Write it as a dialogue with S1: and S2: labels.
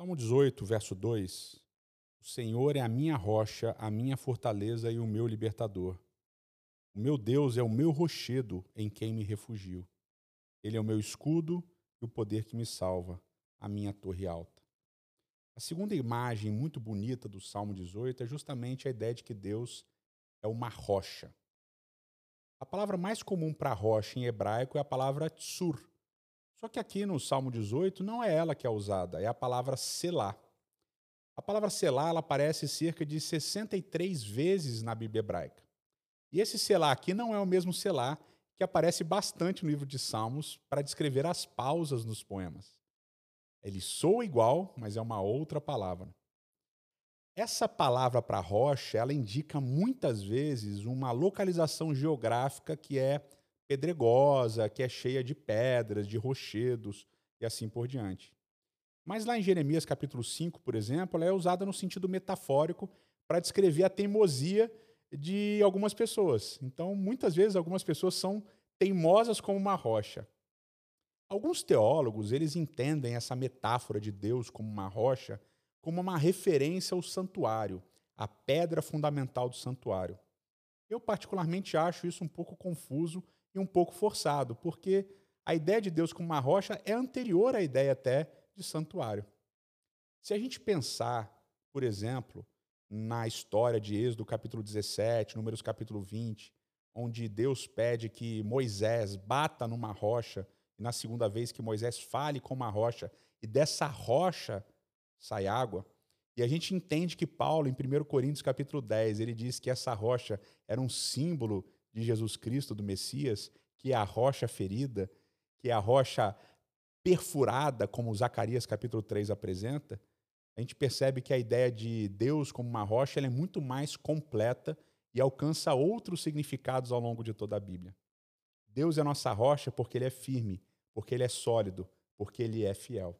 S1: Salmo 18, verso 2. O Senhor é a minha rocha, a minha fortaleza e o meu libertador. O meu Deus é o meu rochedo em quem me refugio. Ele é o meu escudo e o poder que me salva, a minha torre alta. A segunda imagem muito bonita do Salmo 18 é justamente a ideia de que Deus é uma rocha. A palavra mais comum para rocha em hebraico é a palavra tsur, só que aqui no Salmo 18 não é ela que é usada, é a palavra selá. A palavra selá ela aparece cerca de 63 vezes na Bíblia hebraica. E esse selá aqui não é o mesmo selá que aparece bastante no livro de Salmos para descrever as pausas nos poemas. Ele soa igual, mas é uma outra palavra. Essa palavra para rocha, ela indica muitas vezes uma localização geográfica que é pedregosa, que é cheia de pedras, de rochedos e assim por diante. Mas lá em Jeremias capítulo 5, por exemplo, ela é usada no sentido metafórico para descrever a teimosia de algumas pessoas. Então, muitas vezes algumas pessoas são teimosas como uma rocha. Alguns teólogos, eles entendem essa metáfora de Deus como uma rocha como uma referência ao santuário, a pedra fundamental do santuário. Eu particularmente acho isso um pouco confuso e um pouco forçado, porque a ideia de Deus como uma rocha é anterior à ideia até de santuário. Se a gente pensar, por exemplo, na história de Êxodo capítulo 17, Números capítulo 20, onde Deus pede que Moisés bata numa rocha, e na segunda vez que Moisés fale com uma rocha, e dessa rocha sai água, e a gente entende que Paulo, em 1 Coríntios capítulo 10, ele diz que essa rocha era um símbolo de Jesus Cristo, do Messias, que é a rocha ferida, que é a rocha perfurada, como Zacarias capítulo 3 apresenta, a gente percebe que a ideia de Deus como uma rocha é muito mais completa e alcança outros significados ao longo de toda a Bíblia. Deus é nossa rocha porque ele é firme, porque ele é sólido, porque ele é fiel.